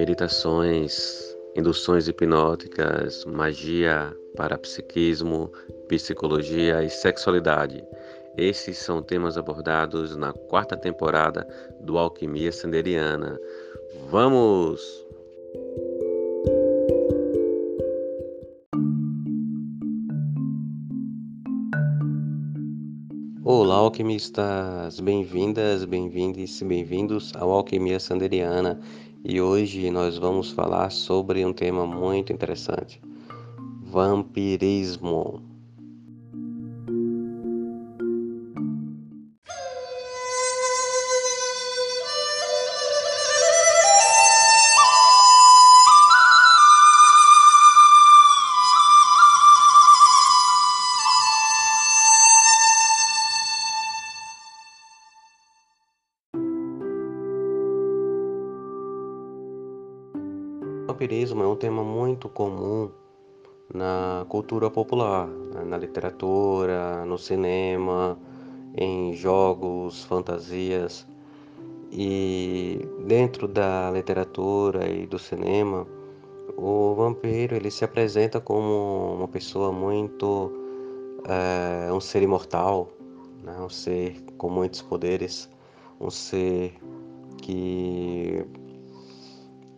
meditações, induções hipnóticas, magia, parapsiquismo, psicologia e sexualidade. Esses são temas abordados na quarta temporada do Alquimia Sanderiana. Vamos! Olá, alquimistas! Bem-vindas, bem-vindos e bem-vindos ao Alquimia Sanderiana e hoje nós vamos falar sobre um tema muito interessante: vampirismo. Tema muito comum na cultura popular, né, na literatura, no cinema, em jogos, fantasias. E dentro da literatura e do cinema, o vampiro ele se apresenta como uma pessoa muito é, um ser imortal, né? um ser com muitos poderes, um ser que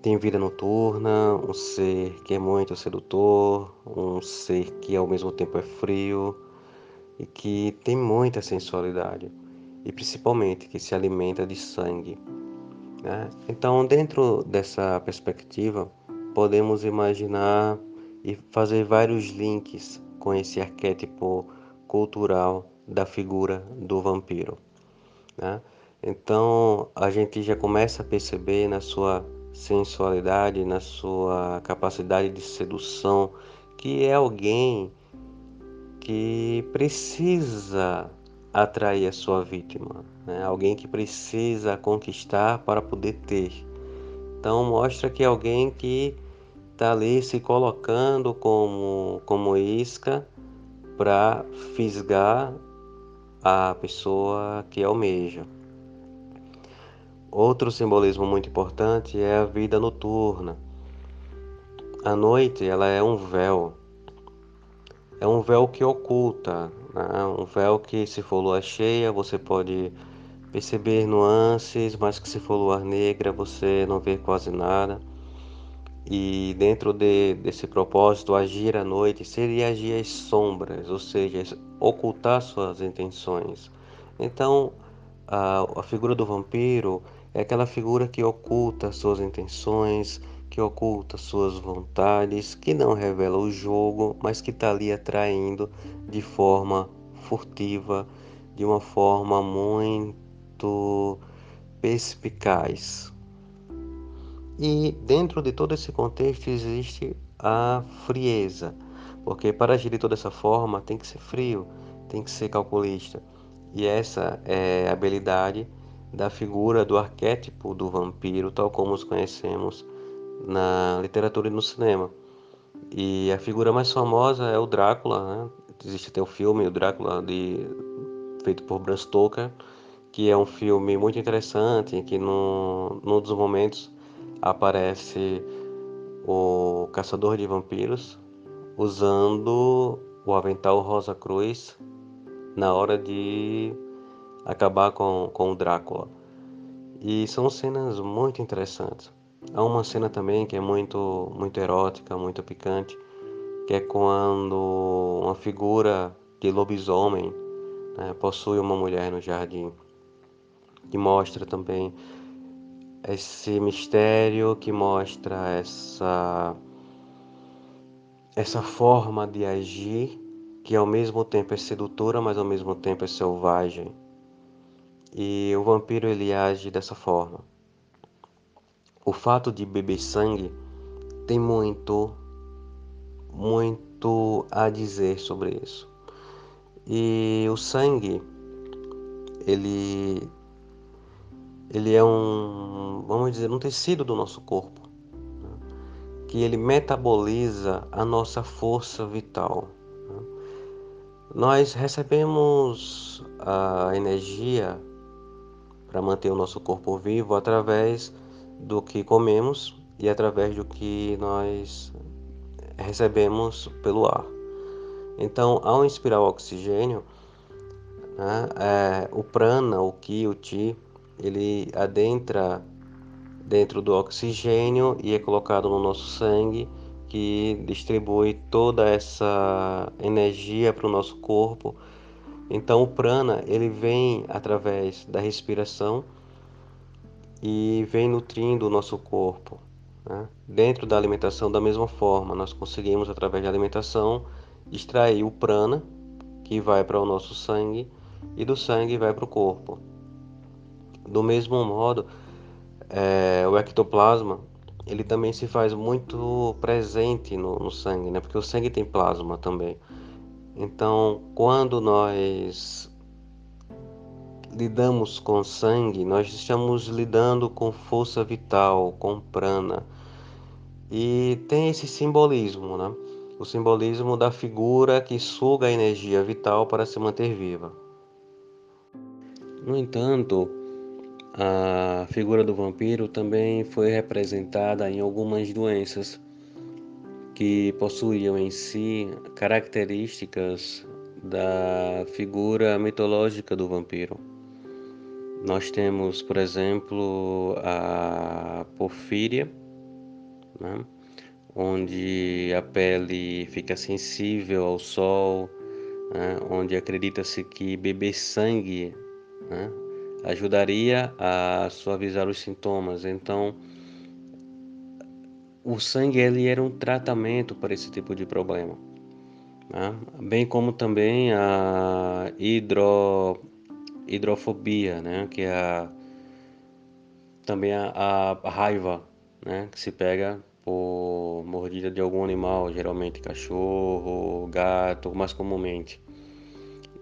tem vida noturna, um ser que é muito sedutor, um ser que ao mesmo tempo é frio e que tem muita sensualidade e principalmente que se alimenta de sangue. Né? Então, dentro dessa perspectiva, podemos imaginar e fazer vários links com esse arquétipo cultural da figura do vampiro. Né? Então, a gente já começa a perceber na sua sensualidade, na sua capacidade de sedução, que é alguém que precisa atrair a sua vítima, né? alguém que precisa conquistar para poder ter. Então mostra que é alguém que está ali se colocando como, como isca para fisgar a pessoa que almeja. Outro simbolismo muito importante é a vida noturna. A noite ela é um véu, é um véu que oculta, né? um véu que se for lua cheia você pode perceber nuances, mas que se for lua negra você não vê quase nada. E dentro de, desse propósito, agir à noite seria agir às sombras, ou seja, ocultar suas intenções. Então, a, a figura do vampiro é aquela figura que oculta suas intenções, que oculta suas vontades, que não revela o jogo, mas que está ali atraindo de forma furtiva, de uma forma muito perspicaz. E dentro de todo esse contexto existe a frieza, porque para agir de toda essa forma tem que ser frio, tem que ser calculista. E essa é habilidade da figura do arquétipo do vampiro, tal como os conhecemos na literatura e no cinema. E a figura mais famosa é o Drácula, né? existe até o filme, o Drácula, de, feito por Bram Stoker, que é um filme muito interessante, em que no, num dos momentos aparece o caçador de vampiros usando o avental Rosa Cruz na hora de acabar com, com o Drácula. E são cenas muito interessantes. Há uma cena também que é muito, muito erótica, muito picante, que é quando uma figura de lobisomem né, possui uma mulher no jardim. Que mostra também esse mistério, que mostra essa, essa forma de agir que ao mesmo tempo é sedutora, mas ao mesmo tempo é selvagem. E o vampiro ele age dessa forma. O fato de beber sangue tem muito, muito a dizer sobre isso. E o sangue, ele, ele é um, vamos dizer, um tecido do nosso corpo, né? que ele metaboliza a nossa força vital. Né? Nós recebemos a energia para manter o nosso corpo vivo através do que comemos e através do que nós recebemos pelo ar. Então, ao inspirar o oxigênio, né, é, o prana, o ki, o ti, ele adentra dentro do oxigênio e é colocado no nosso sangue, que distribui toda essa energia para o nosso corpo. Então, o prana ele vem através da respiração e vem nutrindo o nosso corpo. Né? Dentro da alimentação, da mesma forma, nós conseguimos, através da alimentação, extrair o prana, que vai para o nosso sangue, e do sangue vai para o corpo. Do mesmo modo, é, o ectoplasma ele também se faz muito presente no, no sangue, né? porque o sangue tem plasma também. Então, quando nós lidamos com sangue, nós estamos lidando com força vital, com prana. E tem esse simbolismo, né? O simbolismo da figura que suga a energia vital para se manter viva. No entanto, a figura do vampiro também foi representada em algumas doenças que possuíam em si características da figura mitológica do vampiro. Nós temos, por exemplo, a porfíria, né? onde a pele fica sensível ao sol, né? onde acredita-se que beber sangue né? ajudaria a suavizar os sintomas. Então, o sangue ele era um tratamento para esse tipo de problema, né? bem como também a hidro hidrofobia, né? Que é a, também a, a, raiva, né? Que se pega por mordida de algum animal, geralmente cachorro, gato, mais comumente.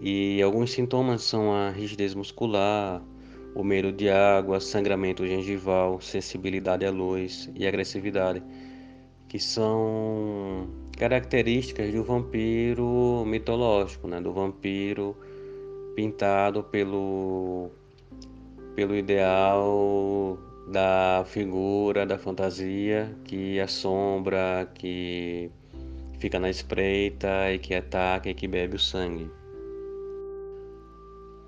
E alguns sintomas são a rigidez muscular, o medo de água, sangramento gengival, sensibilidade à luz e agressividade, que são características do vampiro mitológico, né? do vampiro pintado pelo, pelo ideal da figura, da fantasia que assombra, que fica na espreita e que ataca e que bebe o sangue.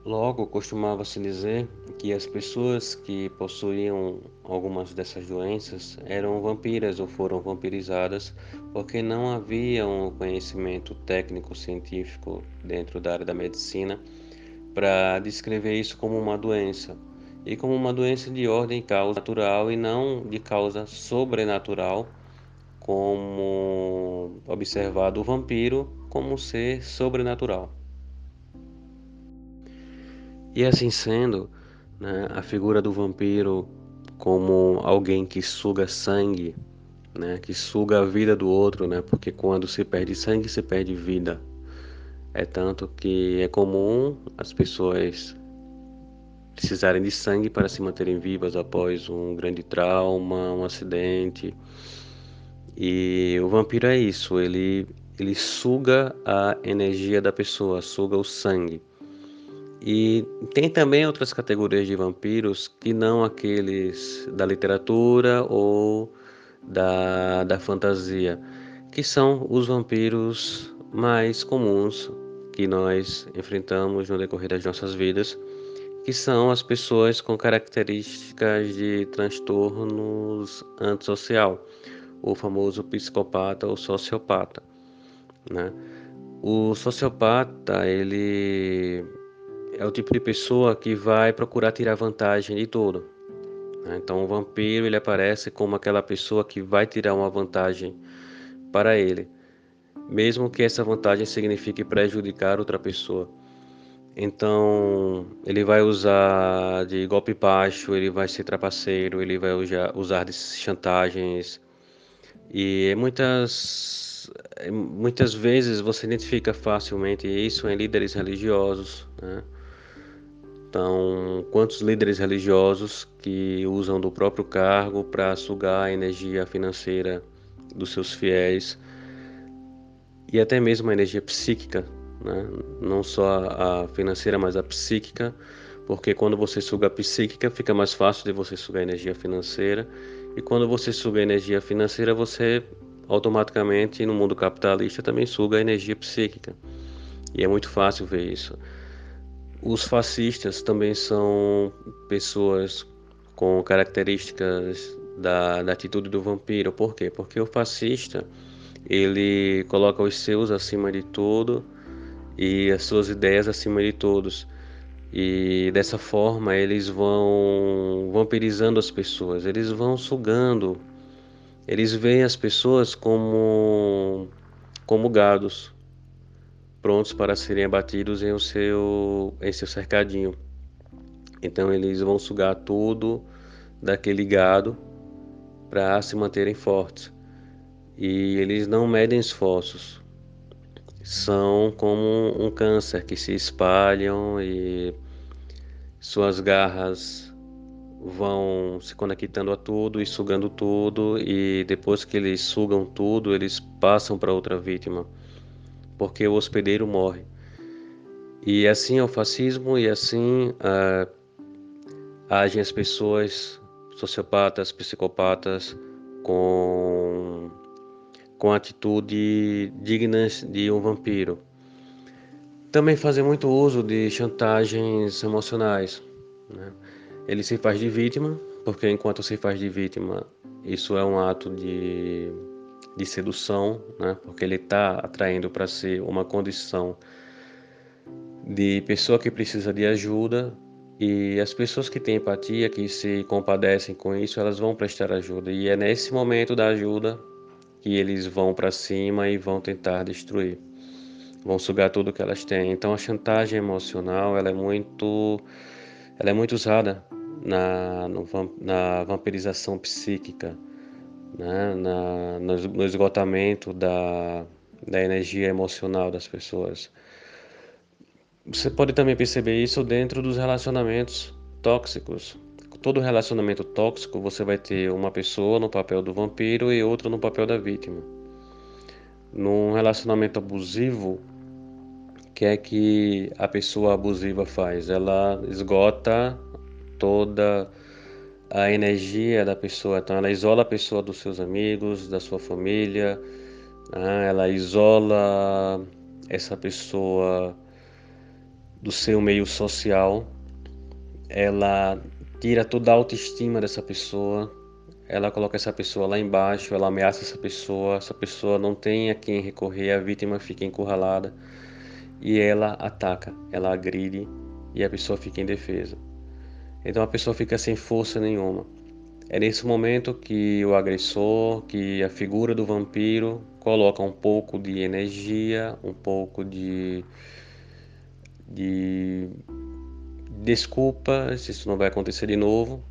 Logo, costumava-se dizer que as pessoas que possuíam algumas dessas doenças eram vampiras ou foram vampirizadas porque não havia um conhecimento técnico-científico dentro da área da medicina para descrever isso como uma doença e como uma doença de ordem causa natural e não de causa sobrenatural, como observado o vampiro como ser sobrenatural. E assim sendo, né, a figura do vampiro como alguém que suga sangue, né, que suga a vida do outro, né, porque quando se perde sangue se perde vida. É tanto que é comum as pessoas precisarem de sangue para se manterem vivas após um grande trauma, um acidente. E o vampiro é isso, ele, ele suga a energia da pessoa, suga o sangue. E tem também outras categorias de vampiros que não aqueles da literatura ou da, da fantasia, que são os vampiros mais comuns que nós enfrentamos no decorrer das nossas vidas, que são as pessoas com características de transtornos antissocial, o famoso psicopata ou sociopata, né? O sociopata, ele é o tipo de pessoa que vai procurar tirar vantagem de tudo. Né? Então, o vampiro ele aparece como aquela pessoa que vai tirar uma vantagem para ele mesmo que essa vantagem signifique prejudicar outra pessoa. Então, ele vai usar de golpe baixo, ele vai ser trapaceiro, ele vai usar de chantagens. E muitas, muitas vezes você identifica facilmente isso em líderes religiosos. Né? Então, quantos líderes religiosos que usam do próprio cargo para sugar a energia financeira dos seus fiéis e até mesmo a energia psíquica, né? não só a financeira, mas a psíquica, porque quando você suga a psíquica, fica mais fácil de você sugar a energia financeira E quando você suga a energia financeira, você automaticamente no mundo capitalista também suga a energia psíquica. E é muito fácil ver isso. Os fascistas também são pessoas com características da, da atitude do vampiro. Por quê? Porque o fascista ele coloca os seus acima de tudo e as suas ideias acima de todos. E dessa forma eles vão vampirizando as pessoas, eles vão sugando, eles veem as pessoas como, como gados, prontos para serem abatidos em, seu, em seu cercadinho. Então eles vão sugar tudo daquele gado para se manterem fortes. E eles não medem esforços, são como um câncer que se espalham e suas garras vão se conectando a tudo e sugando tudo e depois que eles sugam tudo eles passam para outra vítima porque o hospedeiro morre e assim é o fascismo e assim uh, agem as pessoas sociopatas psicopatas com com atitude dignas de um vampiro. Também fazem muito uso de chantagens emocionais. Né? Ele se faz de vítima, porque enquanto se faz de vítima, isso é um ato de, de sedução, né? porque ele está atraindo para si uma condição de pessoa que precisa de ajuda e as pessoas que têm empatia, que se compadecem com isso, elas vão prestar ajuda. E é nesse momento da ajuda que eles vão para cima e vão tentar destruir. Vão sugar tudo que elas têm. Então a chantagem emocional ela é muito, ela é muito usada na, no, na vampirização psíquica, né? na, no, esgotamento da, da energia emocional das pessoas. Você pode também perceber isso dentro dos relacionamentos tóxicos todo relacionamento tóxico você vai ter uma pessoa no papel do vampiro e outra no papel da vítima. Num relacionamento abusivo, o que é que a pessoa abusiva faz? Ela esgota toda a energia da pessoa, então ela isola a pessoa dos seus amigos, da sua família, né? ela isola essa pessoa do seu meio social, ela tira toda a autoestima dessa pessoa, ela coloca essa pessoa lá embaixo, ela ameaça essa pessoa, essa pessoa não tem a quem recorrer, a vítima fica encurralada. E ela ataca, ela agride e a pessoa fica em defesa. Então a pessoa fica sem força nenhuma. É nesse momento que o agressor, que a figura do vampiro coloca um pouco de energia, um pouco de, de desculpas, isso não vai acontecer de novo.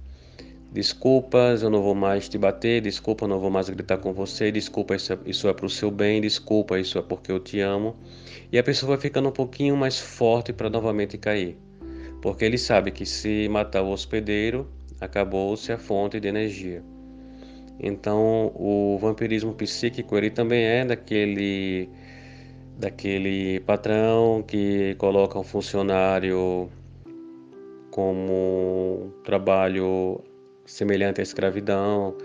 Desculpas, eu não vou mais te bater. Desculpa, eu não vou mais gritar com você. Desculpa, isso é, isso é para o seu bem. Desculpa, isso é porque eu te amo. E a pessoa vai ficando um pouquinho mais forte para novamente cair. Porque ele sabe que se matar o hospedeiro, acabou-se a fonte de energia. Então, o vampirismo psíquico, ele também é daquele daquele patrão que coloca um funcionário como trabalho semelhante à escravidão,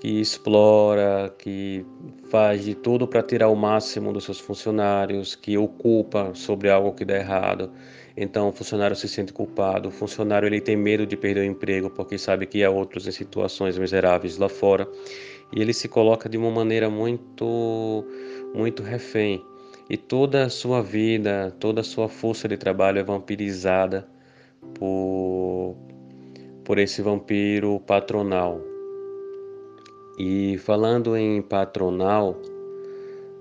que explora, que faz de tudo para tirar o máximo dos seus funcionários, que ocupa sobre algo que dá errado. Então o funcionário se sente culpado, o funcionário ele tem medo de perder o emprego porque sabe que há outros em situações miseráveis lá fora. E ele se coloca de uma maneira muito muito refém. E toda a sua vida, toda a sua força de trabalho é vampirizada por, por esse vampiro patronal. E falando em patronal,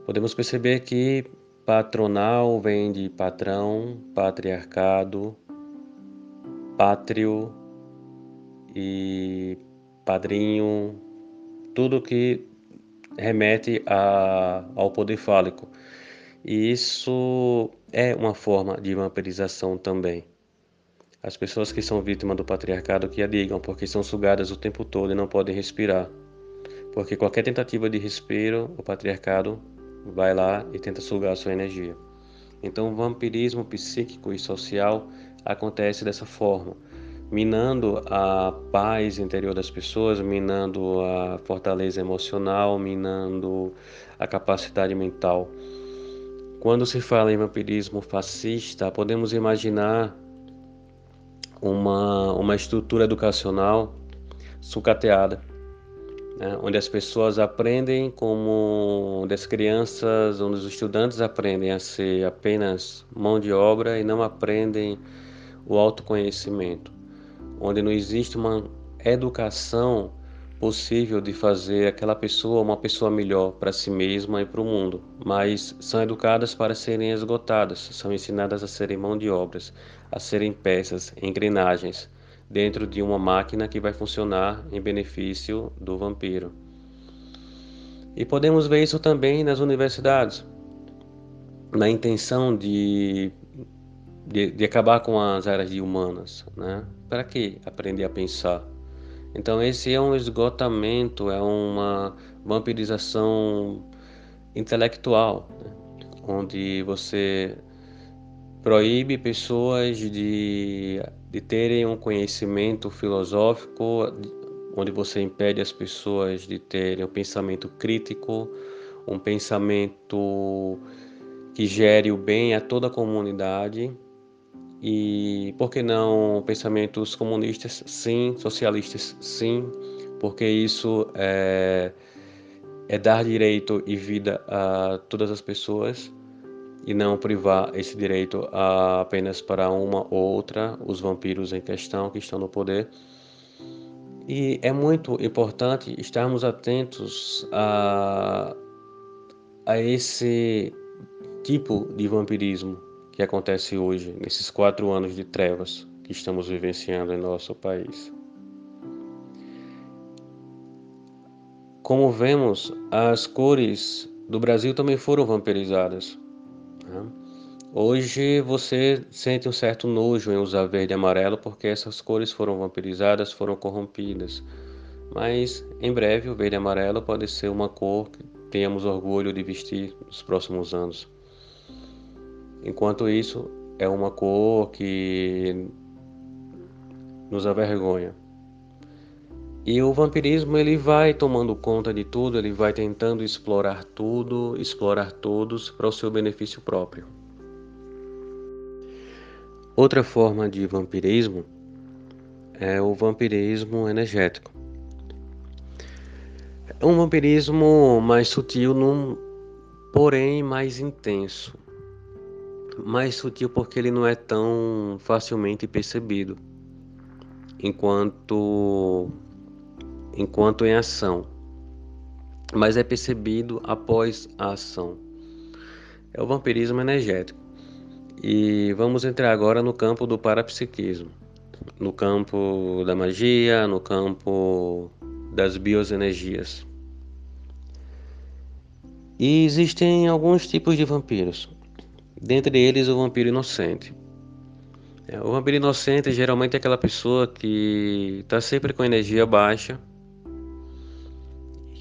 podemos perceber que patronal vem de patrão, patriarcado, pátrio e padrinho, tudo que remete a, ao poder fálico. E isso é uma forma de vampirização também. As pessoas que são vítimas do patriarcado que a digam, porque são sugadas o tempo todo e não podem respirar. Porque qualquer tentativa de respiro, o patriarcado vai lá e tenta sugar a sua energia. Então, o vampirismo psíquico e social acontece dessa forma. minando a paz interior das pessoas, minando a fortaleza emocional, minando a capacidade mental. Quando se fala em vampirismo fascista, podemos imaginar uma, uma estrutura educacional sucateada, né? onde as pessoas aprendem como, onde as crianças, onde os estudantes aprendem a ser apenas mão de obra e não aprendem o autoconhecimento, onde não existe uma educação possível de fazer aquela pessoa uma pessoa melhor para si mesma e para o mundo, mas são educadas para serem esgotadas, são ensinadas a serem mão de obras, a serem peças, engrenagens dentro de uma máquina que vai funcionar em benefício do vampiro. E podemos ver isso também nas universidades, na intenção de, de, de acabar com as áreas humanas. Né? Para que aprender a pensar? Então, esse é um esgotamento, é uma vampirização intelectual, né? onde você proíbe pessoas de, de terem um conhecimento filosófico, onde você impede as pessoas de terem um pensamento crítico, um pensamento que gere o bem a toda a comunidade. E por que não pensamentos comunistas? Sim, socialistas? Sim, porque isso é, é dar direito e vida a todas as pessoas e não privar esse direito apenas para uma ou outra, os vampiros em questão que estão no poder. E é muito importante estarmos atentos a, a esse tipo de vampirismo que acontece hoje, nesses quatro anos de trevas que estamos vivenciando em nosso país. Como vemos, as cores do Brasil também foram vampirizadas. Né? Hoje você sente um certo nojo em usar verde e amarelo porque essas cores foram vampirizadas, foram corrompidas. Mas em breve o verde e amarelo pode ser uma cor que tenhamos orgulho de vestir nos próximos anos. Enquanto isso, é uma cor que nos avergonha. E o vampirismo ele vai tomando conta de tudo, ele vai tentando explorar tudo, explorar todos para o seu benefício próprio. Outra forma de vampirismo é o vampirismo energético. É um vampirismo mais sutil, num, porém mais intenso. Mais sutil porque ele não é tão facilmente percebido, enquanto enquanto em ação, mas é percebido após a ação. É o vampirismo energético. E vamos entrar agora no campo do parapsiquismo, no campo da magia, no campo das bioenergias. E existem alguns tipos de vampiros, dentre eles o vampiro inocente. É, o vampiro inocente geralmente é aquela pessoa que está sempre com energia baixa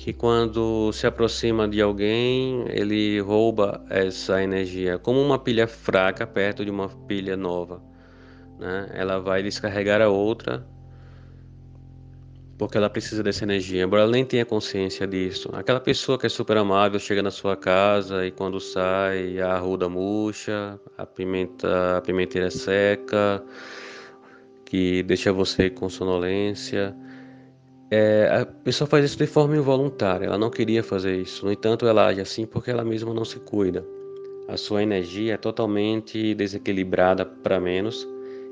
que quando se aproxima de alguém, ele rouba essa energia, como uma pilha fraca perto de uma pilha nova. Né? Ela vai descarregar a outra porque ela precisa dessa energia, embora ela nem tenha consciência disso. Aquela pessoa que é super amável chega na sua casa e quando sai a arruda murcha, a pimenta, a pimenteira seca, que deixa você com sonolência. É, a pessoa faz isso de forma involuntária, ela não queria fazer isso. No entanto, ela age assim porque ela mesma não se cuida. A sua energia é totalmente desequilibrada para menos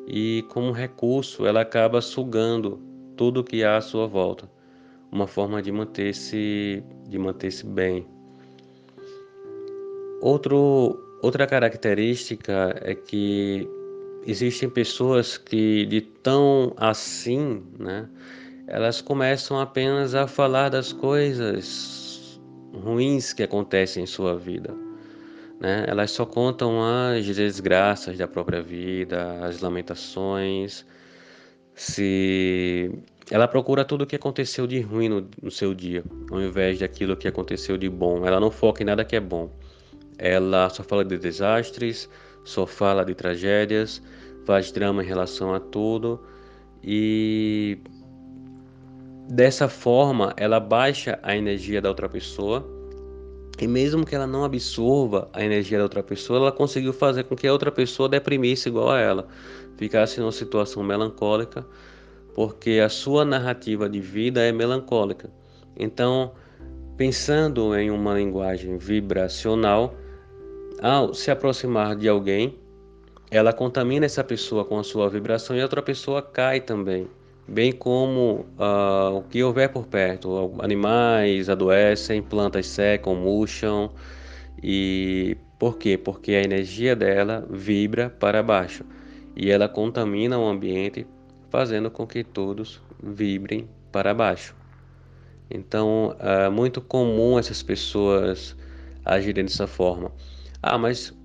e, como recurso, ela acaba sugando tudo que há à sua volta. Uma forma de manter-se de manter-se bem. Outro, outra característica é que existem pessoas que de tão assim, né? Elas começam apenas a falar das coisas ruins que acontecem em sua vida. Né? Elas só contam as desgraças da própria vida, as lamentações. Se ela procura tudo o que aconteceu de ruim no, no seu dia, ao invés daquilo que aconteceu de bom. Ela não foca em nada que é bom. Ela só fala de desastres, só fala de tragédias, faz drama em relação a tudo e dessa forma ela baixa a energia da outra pessoa. E mesmo que ela não absorva a energia da outra pessoa, ela conseguiu fazer com que a outra pessoa deprimisse igual a ela, ficasse numa situação melancólica, porque a sua narrativa de vida é melancólica. Então, pensando em uma linguagem vibracional, ao se aproximar de alguém, ela contamina essa pessoa com a sua vibração e a outra pessoa cai também bem como uh, o que houver por perto. Animais adoecem, plantas secam, murcham. E por quê? Porque a energia dela vibra para baixo e ela contamina o ambiente, fazendo com que todos vibrem para baixo. Então, é muito comum essas pessoas agirem dessa forma. Ah, mas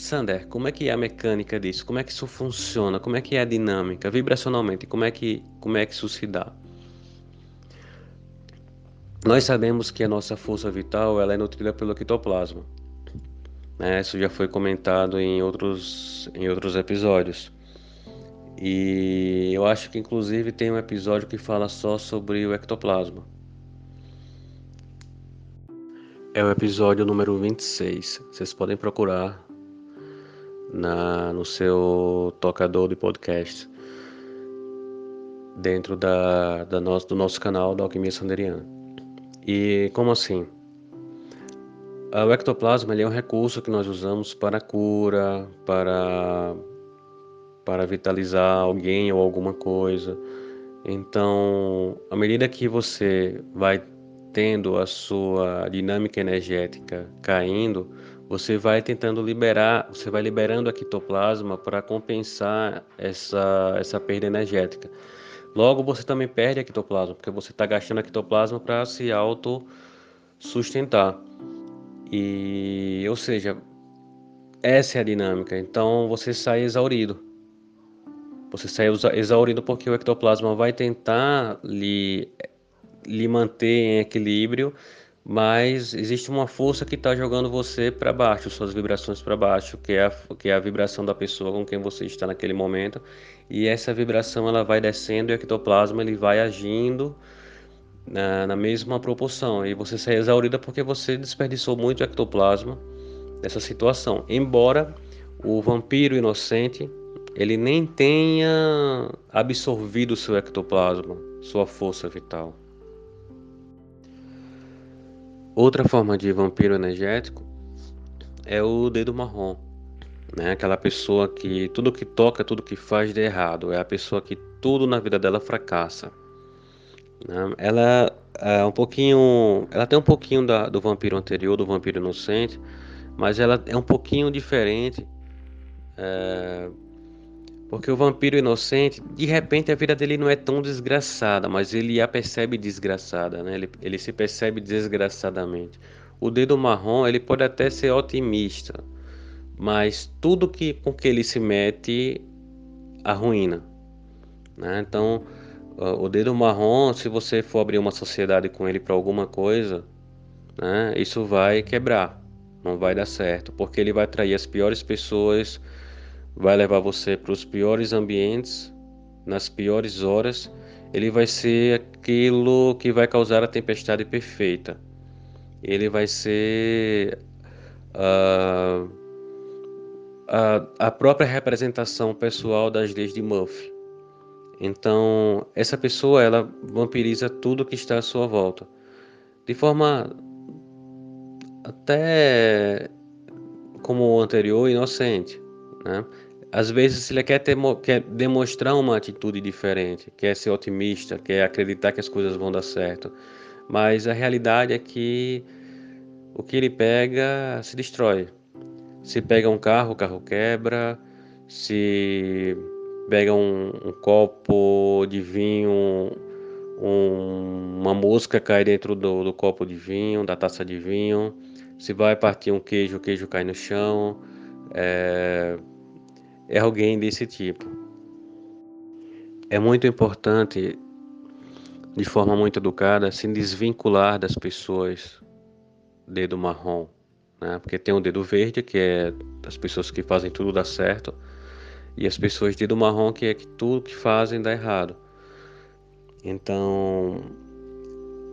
Sander, como é que é a mecânica disso? Como é que isso funciona? Como é que é a dinâmica vibracionalmente? Como é que como é que isso se dá? Nós sabemos que a nossa força vital ela é nutrida pelo ectoplasma. Né? Isso já foi comentado em outros em outros episódios. E eu acho que inclusive tem um episódio que fala só sobre o ectoplasma. É o episódio número 26. Vocês podem procurar na, no seu tocador de podcast dentro da, da nosso, do nosso canal da Alquimia Sanderiana. E como assim? O ectoplasma é um recurso que nós usamos para cura, para, para vitalizar alguém ou alguma coisa. Então, à medida que você vai tendo a sua dinâmica energética caindo, você vai tentando liberar, você vai liberando a quitoplasma para compensar essa, essa perda energética. Logo, você também perde a quitoplasma, porque você está gastando a quitoplasma para se auto sustentar. E, ou seja, essa é a dinâmica. Então, você sai exaurido. Você sai exaurido porque o ectoplasma vai tentar lhe, lhe manter em equilíbrio mas existe uma força que está jogando você para baixo, suas vibrações para baixo, que é, a, que é a vibração da pessoa com quem você está naquele momento, e essa vibração ela vai descendo e o ectoplasma ele vai agindo na, na mesma proporção, e você sai exaurida porque você desperdiçou muito ectoplasma nessa situação, embora o vampiro inocente ele nem tenha absorvido seu ectoplasma, sua força vital. Outra forma de vampiro energético é o dedo marrom, né? Aquela pessoa que tudo que toca, tudo que faz de errado, é a pessoa que tudo na vida dela fracassa. Né? Ela é um pouquinho, ela tem um pouquinho da, do vampiro anterior, do vampiro inocente, mas ela é um pouquinho diferente. É, porque o vampiro inocente, de repente a vida dele não é tão desgraçada, mas ele a percebe desgraçada, né? Ele, ele se percebe desgraçadamente. O dedo marrom, ele pode até ser otimista, mas tudo que com que ele se mete arruína, né? Então, o dedo marrom, se você for abrir uma sociedade com ele para alguma coisa, né? Isso vai quebrar, não vai dar certo, porque ele vai atrair as piores pessoas vai levar você para os piores ambientes, nas piores horas. Ele vai ser aquilo que vai causar a tempestade perfeita. Ele vai ser a, a, a própria representação pessoal das leis de Murphy. Então, essa pessoa ela vampiriza tudo que está à sua volta, de forma até como o anterior inocente. Né? Às vezes ele quer, ter, quer demonstrar uma atitude diferente, quer ser otimista, quer acreditar que as coisas vão dar certo, mas a realidade é que o que ele pega se destrói. Se pega um carro, o carro quebra. Se pega um, um copo de vinho, um, uma mosca cai dentro do, do copo de vinho, da taça de vinho. Se vai partir um queijo, o queijo cai no chão é, é alguém desse tipo. É muito importante, de forma muito educada, se desvincular das pessoas dedo marrom, né? Porque tem o dedo verde, que é das pessoas que fazem tudo dar certo, E as pessoas de do marrom que é que tudo que fazem dá errado. Então,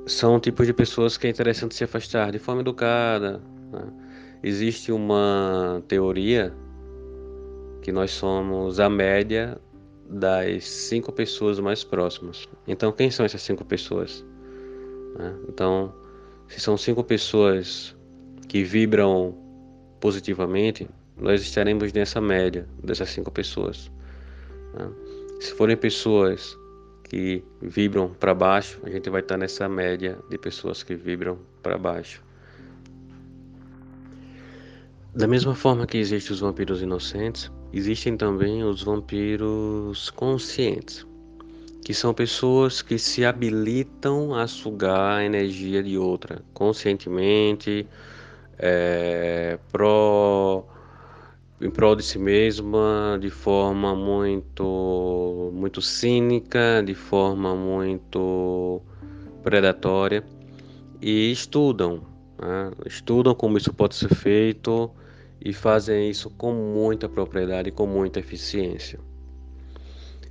são tipos de pessoas que é interessante se afastar de forma educada. Né? Existe uma teoria que nós somos a média das cinco pessoas mais próximas. Então, quem são essas cinco pessoas? Né? Então, se são cinco pessoas que vibram positivamente, nós estaremos nessa média dessas cinco pessoas. Né? Se forem pessoas que vibram para baixo, a gente vai estar nessa média de pessoas que vibram para baixo. Da mesma forma que existem os vampiros inocentes, existem também os vampiros conscientes, que são pessoas que se habilitam a sugar a energia de outra conscientemente, é, pro, em prol de si mesma, de forma muito, muito cínica, de forma muito predatória, e estudam, né? estudam como isso pode ser feito e fazem isso com muita propriedade e com muita eficiência.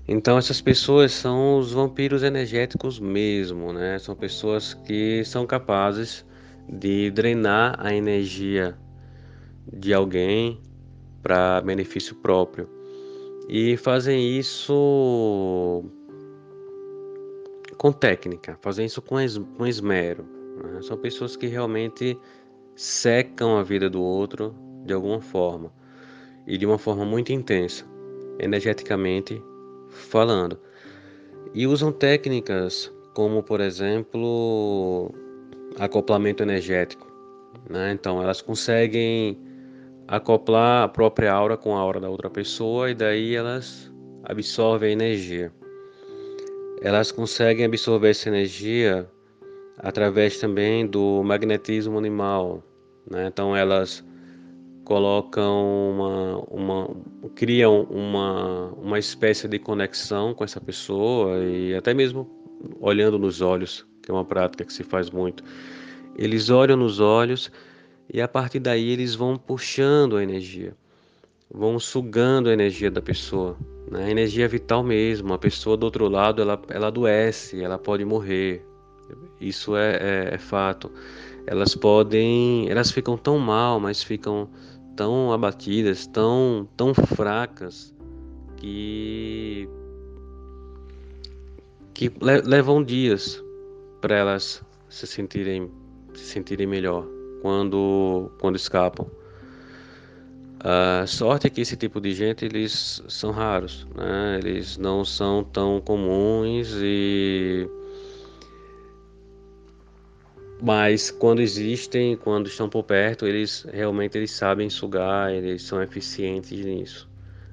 Então essas pessoas são os vampiros energéticos mesmo, né? São pessoas que são capazes de drenar a energia de alguém para benefício próprio. E fazem isso com técnica, fazem isso com, es com esmero. Né? São pessoas que realmente secam a vida do outro de alguma forma e de uma forma muito intensa, energeticamente falando. E usam técnicas como, por exemplo, acoplamento energético. Né? Então, elas conseguem acoplar a própria aura com a aura da outra pessoa e daí elas absorvem a energia. Elas conseguem absorver essa energia através também do magnetismo animal. Né? Então, elas colocam uma, uma criam uma, uma espécie de conexão com essa pessoa e até mesmo olhando nos olhos, que é uma prática que se faz muito. Eles olham nos olhos e a partir daí eles vão puxando a energia, vão sugando a energia da pessoa, né? a energia vital mesmo. A pessoa do outro lado ela, ela adoece, ela pode morrer, isso é, é, é fato. Elas podem, elas ficam tão mal, mas ficam tão abatidas, tão, tão fracas que que levam dias para elas se sentirem se sentirem melhor quando quando escapam. A sorte é que esse tipo de gente eles são raros, né? Eles não são tão comuns e mas quando existem, quando estão por perto, eles realmente eles sabem sugar, eles são eficientes nisso.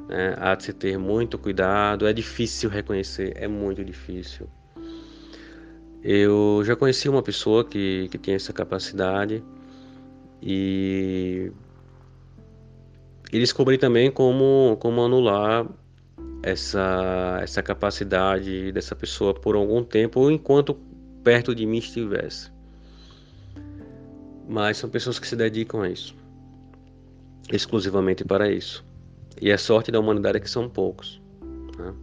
Né? Há de se ter muito cuidado, é difícil reconhecer, é muito difícil. Eu já conheci uma pessoa que, que tem essa capacidade e, e descobri também como, como anular essa, essa capacidade dessa pessoa por algum tempo, enquanto perto de mim estivesse mas são pessoas que se dedicam a isso, exclusivamente para isso. E a sorte da humanidade é que são poucos. Né?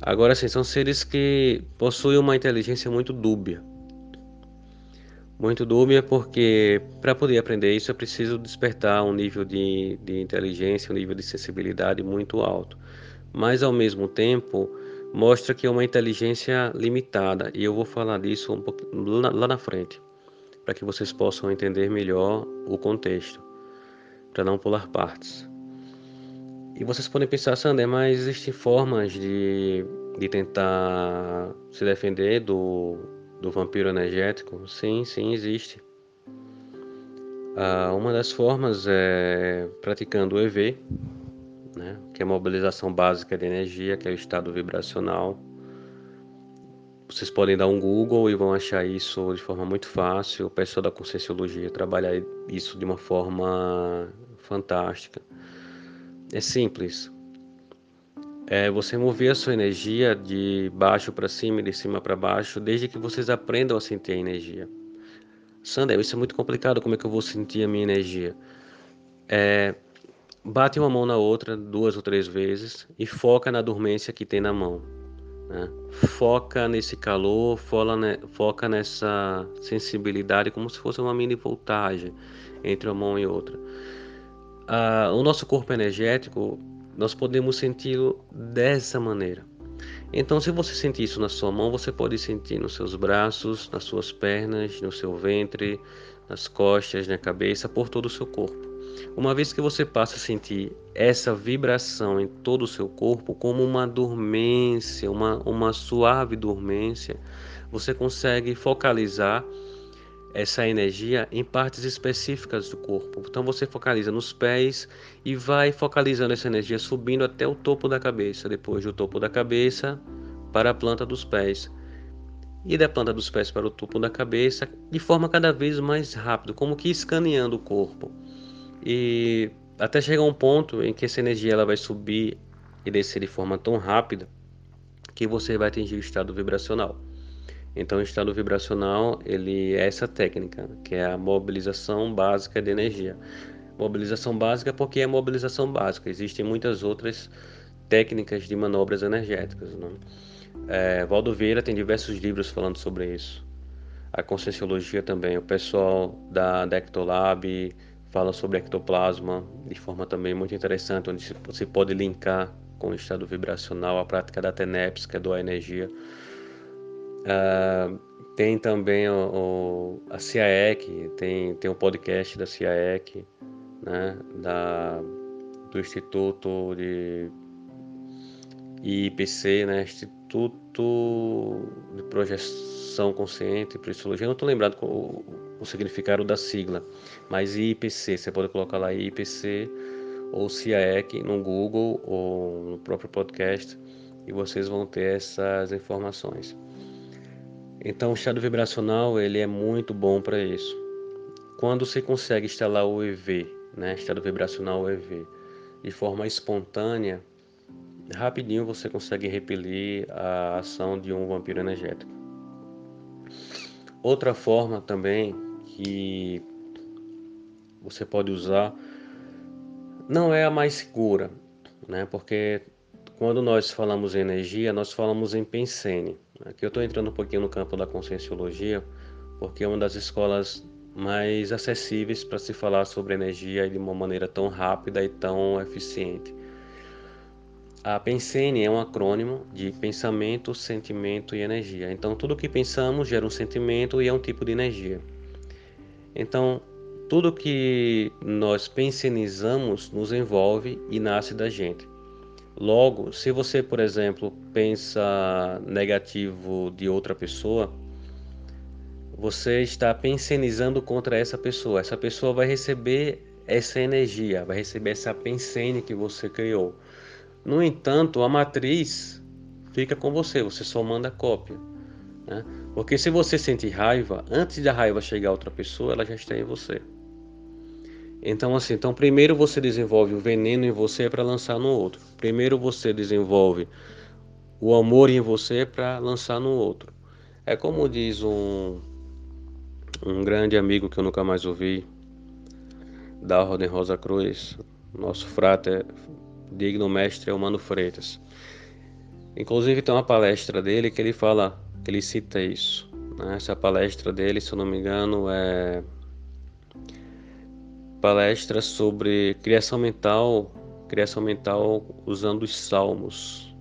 Agora sim, são seres que possuem uma inteligência muito dúbia. Muito dúbia porque para poder aprender isso é preciso despertar um nível de, de inteligência, um nível de sensibilidade muito alto. Mas ao mesmo tempo mostra que é uma inteligência limitada e eu vou falar disso um pouco lá, lá na frente para que vocês possam entender melhor o contexto, para não pular partes. E vocês podem pensar, Sander, mas existem formas de, de tentar se defender do, do vampiro energético? Sim, sim, existe. Ah, uma das formas é praticando o EV, né, que é a mobilização básica de energia, que é o estado vibracional vocês podem dar um Google e vão achar isso de forma muito fácil. O pessoal da Conscienciologia trabalha isso de uma forma fantástica. É simples. É você mover a sua energia de baixo para cima e de cima para baixo, desde que vocês aprendam a sentir a energia. Sander, isso é muito complicado. Como é que eu vou sentir a minha energia? É, bate uma mão na outra duas ou três vezes e foca na dormência que tem na mão. Né? Foca nesse calor, foca nessa sensibilidade, como se fosse uma mini voltagem entre uma mão e outra. Ah, o nosso corpo energético, nós podemos senti-lo dessa maneira. Então, se você sentir isso na sua mão, você pode sentir nos seus braços, nas suas pernas, no seu ventre, nas costas, na cabeça, por todo o seu corpo. Uma vez que você passa a sentir essa vibração em todo o seu corpo, como uma dormência, uma, uma suave dormência, você consegue focalizar essa energia em partes específicas do corpo. Então você focaliza nos pés e vai focalizando essa energia subindo até o topo da cabeça, depois do topo da cabeça para a planta dos pés. E da planta dos pés para o topo da cabeça, de forma cada vez mais rápida, como que escaneando o corpo. E até chegar um ponto em que essa energia ela vai subir e descer de forma tão rápida que você vai atingir o estado vibracional. Então, o estado vibracional ele é essa técnica, que é a mobilização básica de energia. Mobilização básica porque é mobilização básica. Existem muitas outras técnicas de manobras energéticas. Né? É, Valdo Vieira tem diversos livros falando sobre isso. A Conscienciologia também. O pessoal da Dectolab fala sobre ectoplasma de forma também muito interessante, onde você pode linkar com o estado vibracional a prática da TENEPS, que é doar energia. Uh, tem também o, o, a CIAEC, tem, tem um podcast da CIAEC, né, da, do Instituto de IPC, né, Instituto de Projeção Consciente e Psicologia. Não estou lembrado o, o significado da sigla, mas IPC, você pode colocar lá IPC ou CIAEC no Google ou no próprio podcast e vocês vão ter essas informações. Então, o estado vibracional ele é muito bom para isso. Quando você consegue instalar o EV, né, estado vibracional EV, de forma espontânea, rapidinho você consegue repelir a ação de um vampiro energético. Outra forma também que você pode usar não é a mais segura, né? Porque quando nós falamos em energia, nós falamos em Pensene. Aqui eu estou entrando um pouquinho no campo da conscienciologia, porque é uma das escolas mais acessíveis para se falar sobre energia de uma maneira tão rápida e tão eficiente. A Pensene é um acrônimo de pensamento, sentimento e energia. Então, tudo que pensamos gera um sentimento e é um tipo de energia. Então, tudo que nós pensionizamos nos envolve e nasce da gente. Logo, se você, por exemplo, pensa negativo de outra pessoa, você está pensionizando contra essa pessoa. Essa pessoa vai receber essa energia, vai receber essa pensene que você criou. No entanto, a matriz fica com você, você só manda cópia. Né? Porque se você sente raiva, antes da raiva chegar a outra pessoa, ela já está em você. Então, assim, então primeiro você desenvolve o veneno em você para lançar no outro. Primeiro você desenvolve o amor em você para lançar no outro. É como diz um, um grande amigo que eu nunca mais ouvi, da Ordem Rosa Cruz, nosso frate, digno mestre é o Mano Freitas. Inclusive tem uma palestra dele que ele fala, que ele cita isso. Né? Essa palestra dele, se eu não me engano, é palestra sobre criação mental, criação mental usando os salmos.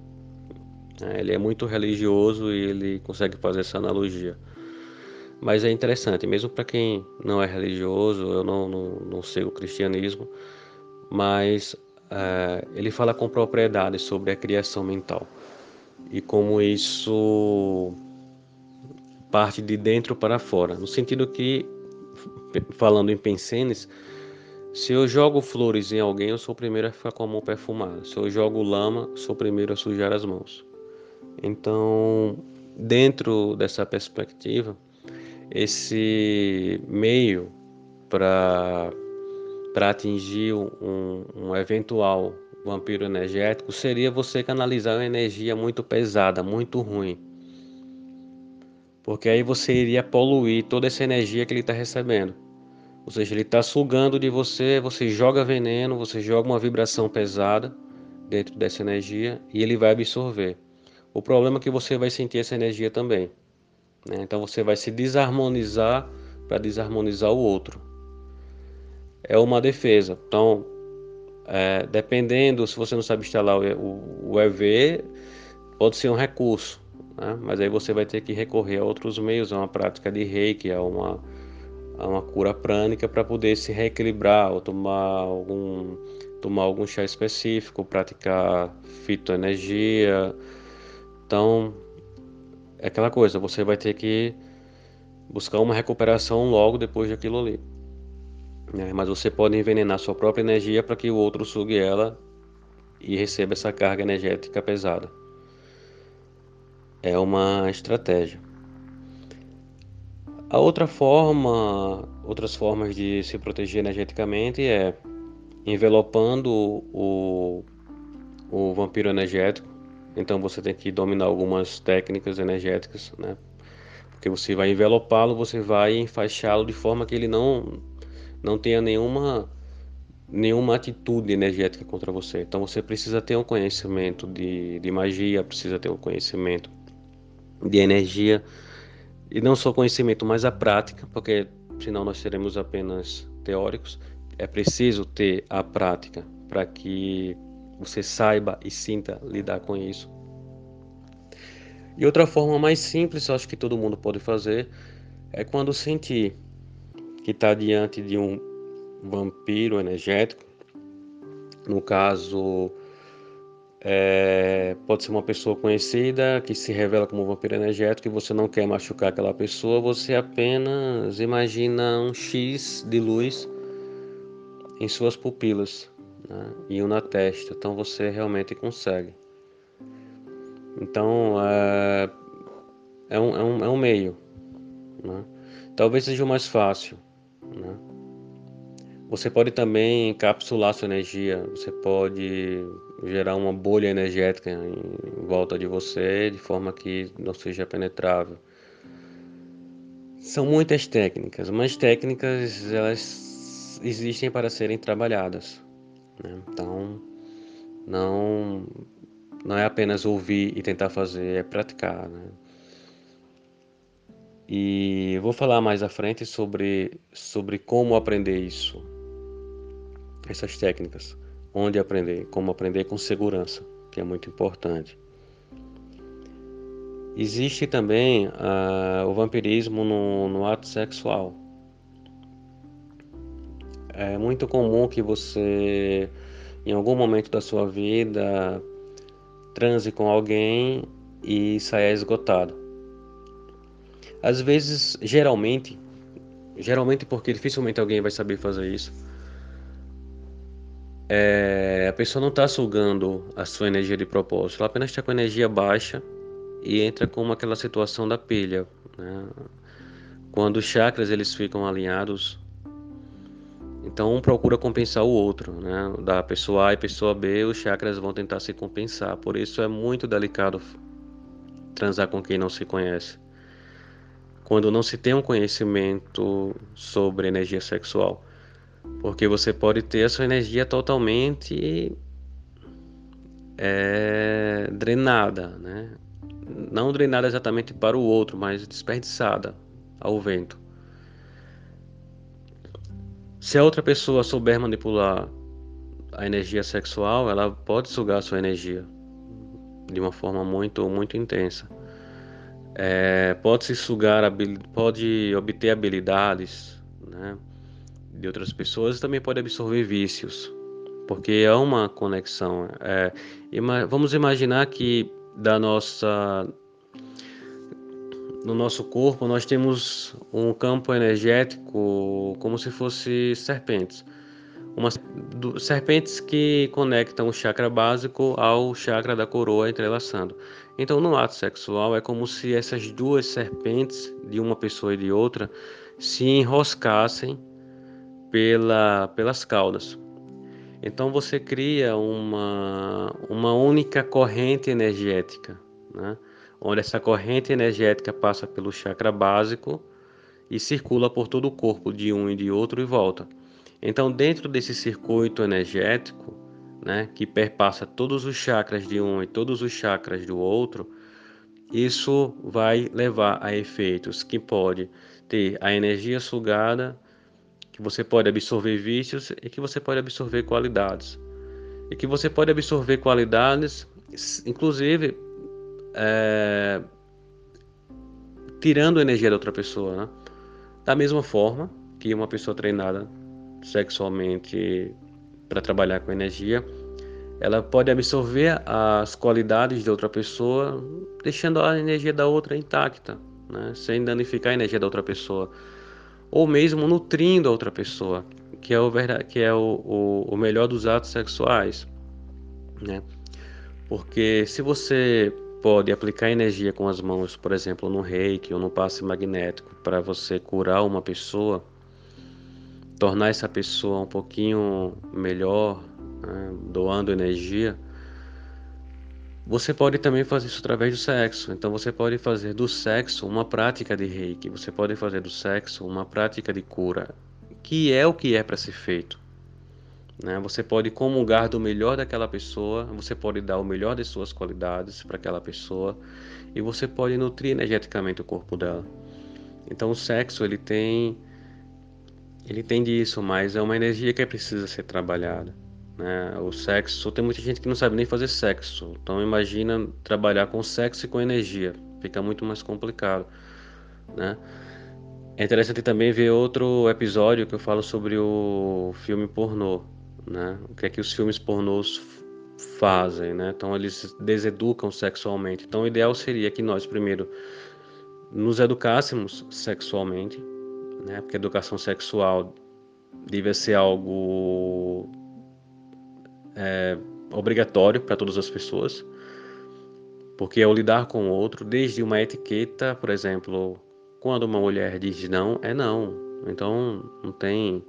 É, ele é muito religioso e ele consegue fazer essa analogia. Mas é interessante, mesmo para quem não é religioso, eu não, não, não sei o cristianismo, mas é, ele fala com propriedade sobre a criação mental e como isso parte de dentro para fora, no sentido que, falando em pensenes, se eu jogo flores em alguém, eu sou o primeiro a ficar com a mão perfumada. Se eu jogo lama, sou o primeiro a sujar as mãos. Então, dentro dessa perspectiva, esse meio para para atingir um, um eventual vampiro energético seria você canalizar uma energia muito pesada, muito ruim. Porque aí você iria poluir toda essa energia que ele está recebendo. Ou seja, ele está sugando de você, você joga veneno, você joga uma vibração pesada dentro dessa energia e ele vai absorver. O problema é que você vai sentir essa energia também. Né? Então você vai se desarmonizar para desarmonizar o outro. É uma defesa. Então, é, dependendo, se você não sabe instalar o, o EV, pode ser um recurso. Né? Mas aí você vai ter que recorrer a outros meios, a uma prática de reiki, a uma, a uma cura prânica para poder se reequilibrar ou tomar algum tomar algum chá específico, praticar fitoenergia. Então, é aquela coisa, você vai ter que buscar uma recuperação logo depois daquilo ali. É, mas você pode envenenar sua própria energia para que o outro sugue ela e receba essa carga energética pesada. É uma estratégia. A outra forma, outras formas de se proteger energeticamente é envelopando o, o vampiro energético. Então você tem que dominar algumas técnicas energéticas, né? Porque você vai envelopá-lo, você vai enfaixá-lo de forma que ele não não tenha nenhuma nenhuma atitude energética contra você. Então você precisa ter um conhecimento de, de magia, precisa ter um conhecimento de energia e não só conhecimento, mas a prática, porque senão nós seremos apenas teóricos é preciso ter a prática para que você saiba e sinta lidar com isso. E outra forma mais simples, eu acho que todo mundo pode fazer, é quando sentir que está diante de um vampiro energético. No caso, é, pode ser uma pessoa conhecida que se revela como um vampiro energético e você não quer machucar aquela pessoa, você apenas imagina um X de luz em suas pupilas né, e um na testa. Então você realmente consegue. Então é, é, um, é, um, é um meio. Né? Talvez seja o mais fácil. Né? Você pode também encapsular sua energia. Você pode gerar uma bolha energética em volta de você de forma que não seja penetrável. São muitas técnicas, mas técnicas elas existem para serem trabalhadas. Né? Então, não, não é apenas ouvir e tentar fazer, é praticar. Né? E vou falar mais à frente sobre, sobre como aprender isso, essas técnicas, onde aprender, como aprender com segurança, que é muito importante. Existe também uh, o vampirismo no, no ato sexual. É muito comum que você, em algum momento da sua vida, transe com alguém e saia esgotado. Às vezes, geralmente, geralmente porque dificilmente alguém vai saber fazer isso, é, a pessoa não está sugando a sua energia de propósito, ela apenas está com energia baixa e entra com aquela situação da pilha. Né? Quando os chakras eles ficam alinhados, então um procura compensar o outro, né? Da pessoa A e pessoa B, os chakras vão tentar se compensar. Por isso é muito delicado transar com quem não se conhece. Quando não se tem um conhecimento sobre energia sexual, porque você pode ter a sua energia totalmente é, drenada, né? Não drenada exatamente para o outro, mas desperdiçada ao vento. Se a outra pessoa souber manipular a energia sexual, ela pode sugar a sua energia de uma forma muito, muito intensa. É, pode se sugar, pode obter habilidades né, de outras pessoas e também pode absorver vícios, porque é uma conexão. É, vamos imaginar que da nossa no nosso corpo nós temos um campo energético como se fosse serpentes. Uma, do, serpentes que conectam o chakra básico ao chakra da coroa entrelaçando. Então, no ato sexual, é como se essas duas serpentes, de uma pessoa e de outra, se enroscassem pela, pelas caudas. Então, você cria uma, uma única corrente energética. Né? onde essa corrente energética passa pelo chakra básico e circula por todo o corpo de um e de outro e volta. Então, dentro desse circuito energético, né, que perpassa todos os chakras de um e todos os chakras do outro, isso vai levar a efeitos que pode ter a energia sugada, que você pode absorver vícios e que você pode absorver qualidades. E que você pode absorver qualidades, inclusive é, tirando a energia da outra pessoa. Né? Da mesma forma que uma pessoa treinada sexualmente para trabalhar com energia, ela pode absorver as qualidades de outra pessoa, deixando a energia da outra intacta, né? sem danificar a energia da outra pessoa, ou mesmo nutrindo a outra pessoa, que é o, que é o, o, o melhor dos atos sexuais. Né? Porque se você pode aplicar energia com as mãos, por exemplo, no reiki ou no passe magnético, para você curar uma pessoa, tornar essa pessoa um pouquinho melhor, né, doando energia, você pode também fazer isso através do sexo. Então você pode fazer do sexo uma prática de reiki, você pode fazer do sexo uma prática de cura, que é o que é para ser feito. Né? Você pode comungar do melhor daquela pessoa, você pode dar o melhor de suas qualidades para aquela pessoa e você pode nutrir energeticamente o corpo dela. Então o sexo ele tem ele tem disso, mas é uma energia que precisa ser trabalhada. Né? O sexo, tem muita gente que não sabe nem fazer sexo. Então imagina trabalhar com sexo e com energia. Fica muito mais complicado. Né? É interessante também ver outro episódio que eu falo sobre o filme pornô. Né? O que é que os filmes pornôs fazem, né? Então eles deseducam sexualmente. Então o ideal seria que nós primeiro nos educássemos sexualmente, né? Porque educação sexual deve ser algo é, obrigatório para todas as pessoas, porque ao lidar com o outro, desde uma etiqueta, por exemplo, quando uma mulher diz não, é não. Então não tem,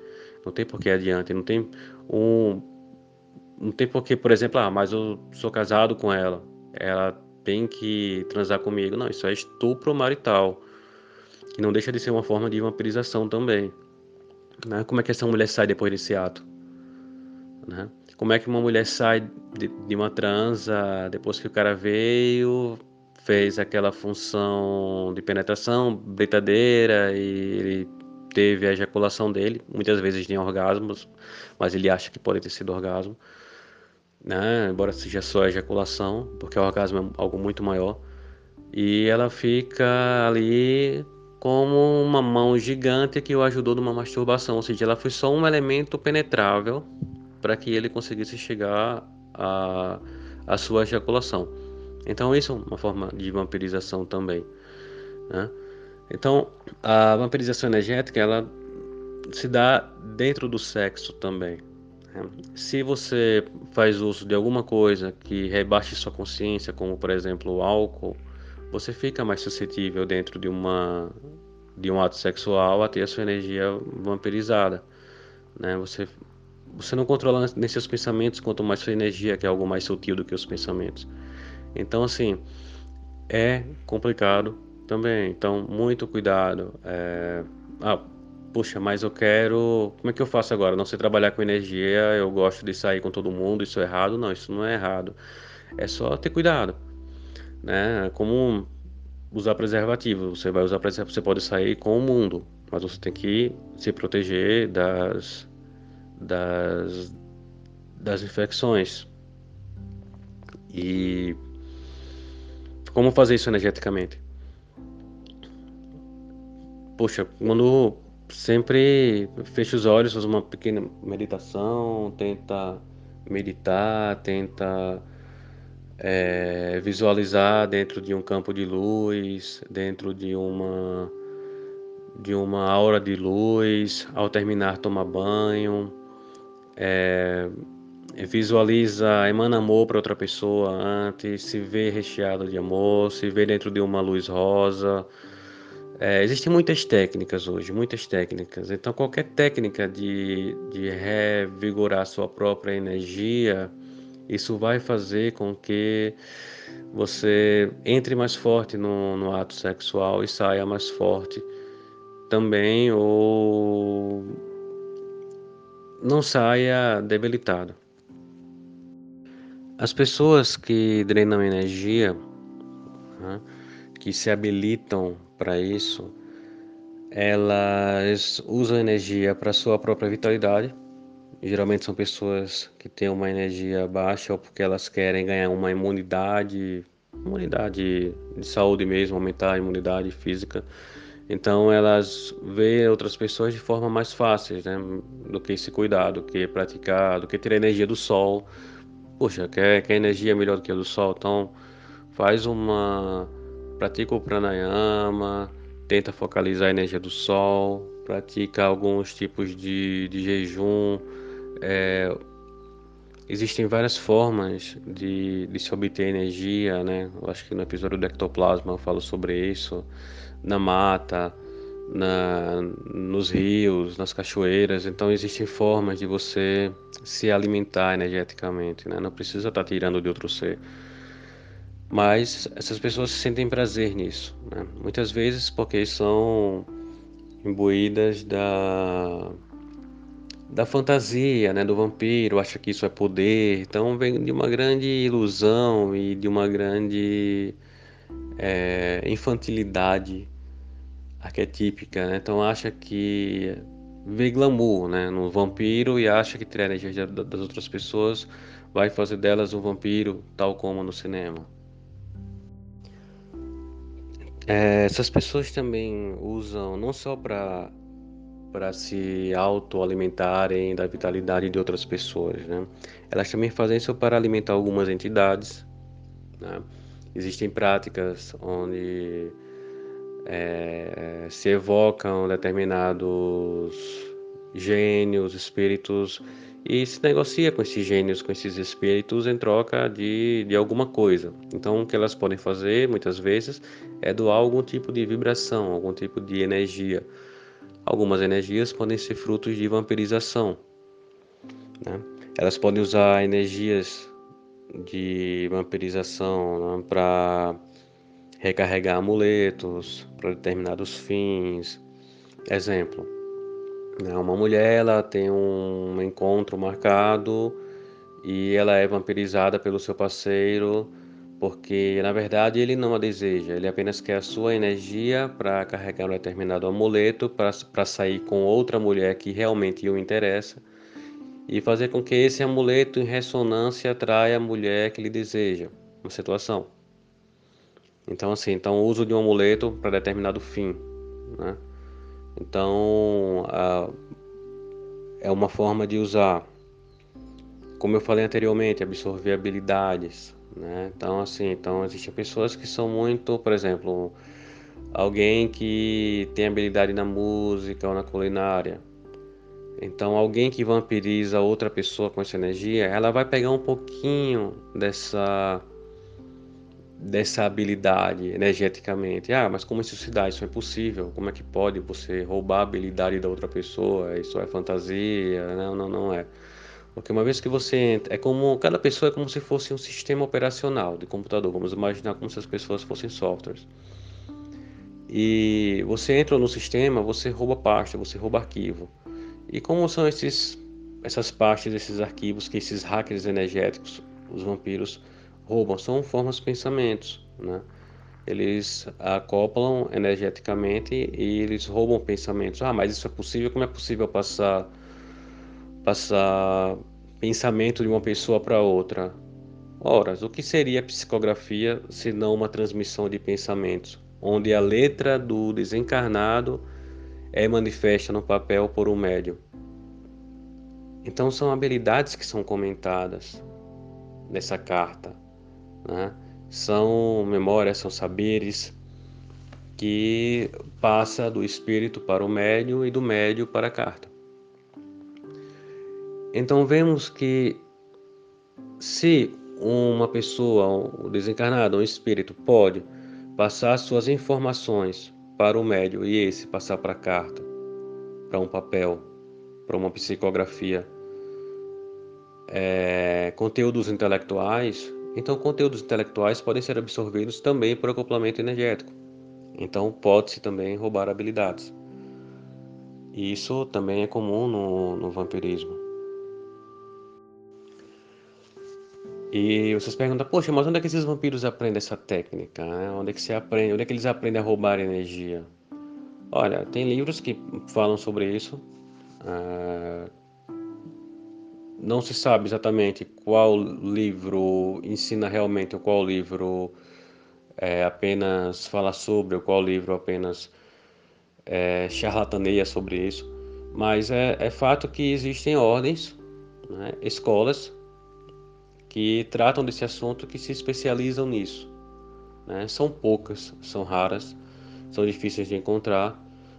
não tem por que adiante, não tem um, não tem por que, por exemplo, ah, mas eu sou casado com ela, ela tem que transar comigo. Não, isso é estupro marital, que não deixa de ser uma forma de vampirização também. Né? Como é que essa mulher sai depois desse ato? Né? Como é que uma mulher sai de, de uma transa depois que o cara veio, fez aquela função de penetração, britadeira e ele teve a ejaculação dele, muitas vezes nem orgasmos, mas ele acha que pode ter sido orgasmo, né? embora seja só ejaculação, porque o orgasmo é algo muito maior. E ela fica ali como uma mão gigante que o ajudou numa masturbação, ou seja, ela foi só um elemento penetrável para que ele conseguisse chegar à, sua ejaculação. Então isso é uma forma de vampirização também. Né? Então a vampirização energética ela se dá dentro do sexo também. Né? Se você faz uso de alguma coisa que rebaixe sua consciência, como por exemplo o álcool, você fica mais suscetível dentro de uma de um ato sexual a ter a sua energia vampirizada, né? Você você não controla nem seus pensamentos, quanto mais sua energia, que é algo mais sutil do que os pensamentos. Então, assim, é complicado também. Então, muito cuidado. É... Ah, puxa, mas eu quero. Como é que eu faço agora? Não sei trabalhar com energia, eu gosto de sair com todo mundo, isso é errado? Não, isso não é errado. É só ter cuidado. Né? Como usar preservativo. Você vai usar preservativo, você pode sair com o mundo, mas você tem que se proteger das das, das infecções. E como fazer isso energeticamente? Poxa, quando sempre fecha os olhos, faz uma pequena meditação, tenta meditar, tenta é, visualizar dentro de um campo de luz, dentro de uma de uma aura de luz, ao terminar tomar banho, é, visualiza, emana amor para outra pessoa antes, se vê recheado de amor, se vê dentro de uma luz rosa. É, existem muitas técnicas hoje, muitas técnicas. Então, qualquer técnica de, de revigorar sua própria energia, isso vai fazer com que você entre mais forte no, no ato sexual e saia mais forte também ou não saia debilitado. As pessoas que drenam energia, né, que se habilitam para isso, elas usam energia para sua própria vitalidade. Geralmente são pessoas que têm uma energia baixa ou porque elas querem ganhar uma imunidade, imunidade de saúde mesmo, aumentar a imunidade física. Então elas veem outras pessoas de forma mais fácil, né, do que se cuidar, do que praticar, do que ter a energia do sol. Poxa, quer, quer energia melhor do que a do sol? Então faz uma. pratica o pranayama, tenta focalizar a energia do sol, pratica alguns tipos de, de jejum. É, existem várias formas de, de se obter energia, né? Eu acho que no episódio do ectoplasma eu falo sobre isso na mata, na, nos rios, nas cachoeiras. Então existem formas de você se alimentar energeticamente, né? Não precisa estar tirando de outro ser. Mas essas pessoas sentem prazer nisso, né? Muitas vezes porque são imbuídas da da fantasia, né, do vampiro, acha que isso é poder, então vem de uma grande ilusão e de uma grande é, infantilidade arquetípica, né? Então acha que vê glamour, né, no vampiro e acha que ter a energia das outras pessoas vai fazer delas um vampiro, tal como no cinema. É, essas pessoas também usam não só para para se autoalimentarem da vitalidade de outras pessoas, né? Elas também fazem isso para alimentar algumas entidades, né? Existem práticas onde é, se evocam determinados gênios, espíritos e se negocia com esses gênios, com esses espíritos em troca de, de alguma coisa. Então, o que elas podem fazer muitas vezes é doar algum tipo de vibração, algum tipo de energia. Algumas energias podem ser frutos de vampirização. Né? Elas podem usar energias de vampirização né, para recarregar amuletos para determinados fins. Exemplo, né, uma mulher ela tem um encontro marcado e ela é vampirizada pelo seu parceiro porque na verdade ele não a deseja, ele apenas quer a sua energia para carregar um determinado amuleto para sair com outra mulher que realmente o interessa e fazer com que esse amuleto em ressonância atraia a mulher que ele deseja, uma situação. Então assim, então o uso de um amuleto para determinado fim, né? Então a, é uma forma de usar, como eu falei anteriormente, absorver habilidades, né? Então assim, então existem pessoas que são muito, por exemplo, alguém que tem habilidade na música ou na culinária, então, alguém que vampiriza outra pessoa com essa energia, ela vai pegar um pouquinho dessa dessa habilidade energeticamente. Ah, mas como isso se dá? Isso é possível? Como é que pode você roubar a habilidade da outra pessoa? Isso é fantasia? Não, não, não é. Porque uma vez que você entra, é como cada pessoa é como se fosse um sistema operacional de computador. Vamos imaginar como se as pessoas fossem softwares. E você entra no sistema, você rouba pasta, você rouba arquivo. E como são esses, essas pastas, esses arquivos que esses hackers energéticos, os vampiros, roubam? São formas de pensamentos, né? Eles acoplam energeticamente e eles roubam pensamentos. Ah, mas isso é possível? Como é possível passar, passar pensamento de uma pessoa para outra? Ora, o que seria psicografia se não uma transmissão de pensamentos, onde a letra do desencarnado é manifesta no papel por um médium. Então são habilidades que são comentadas nessa carta, né? são memórias, são saberes que passa do espírito para o médium e do médium para a carta. Então vemos que se uma pessoa, um desencarnado, um espírito pode passar suas informações para o médio e esse passar para a carta, para um papel, para uma psicografia. É, conteúdos intelectuais, então conteúdos intelectuais podem ser absorvidos também por acoplamento energético. Então pode-se também roubar habilidades. E isso também é comum no, no vampirismo. E vocês perguntam, poxa, mas onde é que esses vampiros aprendem essa técnica? Né? Onde é que se aprende? Onde é que eles aprendem a roubar energia? Olha, tem livros que falam sobre isso. Ah, não se sabe exatamente qual livro ensina realmente ou qual livro é, apenas fala sobre ou qual livro apenas é, charlataneia sobre isso. Mas é, é fato que existem ordens, né, escolas que tratam desse assunto, que se especializam nisso. Né? São poucas, são raras, são difíceis de encontrar,